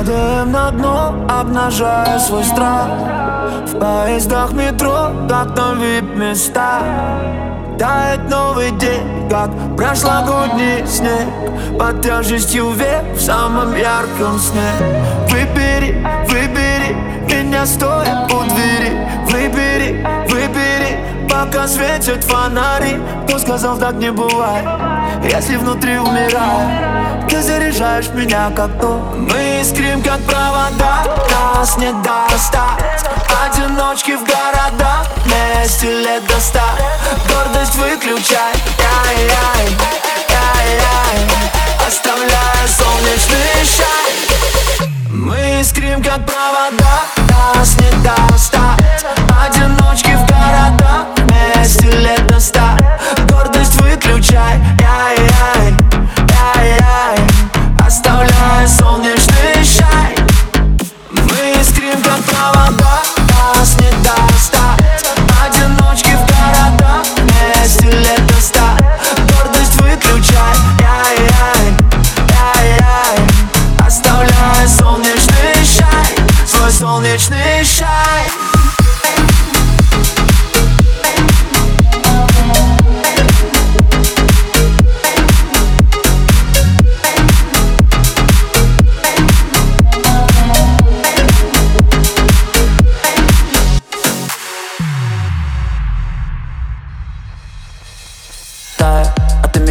Падаем на дно, обнажая свой страх. В поездах метро, как на вип-места. Тает новый день, как прошлогодний снег. Под тяжестью век в самом ярком сне. Выбери, пока светят фонари. Кто сказал так не бывает, если внутри умираю Ты заряжаешь меня как то. Мы искрим как провода, нас не достать. Одиночки в городах, вместе лет до ста. Гордость выключай, яй-яй, яй-яй Оставляя солнечный шай Мы искрим как провода, нас не достать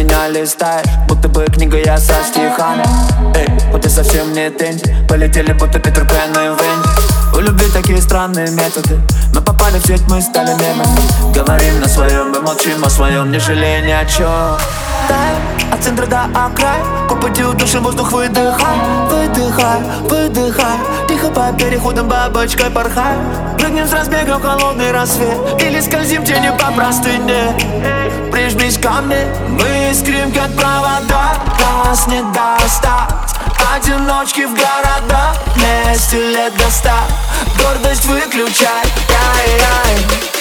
меня листаешь, будто бы книга я со стихами. Эй, вот ты совсем не тень Полетели будто Питер Пен и Венди У любви такие странные методы Мы попали в сеть, мы стали мемами. Говорим на своем, мы молчим о своем Не жалея ни о чем от центра до окрая По пути удушим воздух выдыхай Выдыхай, выдыхай по переходам бабочкой порхай. Прыгнем с разбега в холодный рассвет. Или скользим тенью по простыне. Прижмись ко мне Мы искрим как провода. Нас не достать. Одиночки в городах. Вместе лет до ста. Гордость выключай. Яй-яй,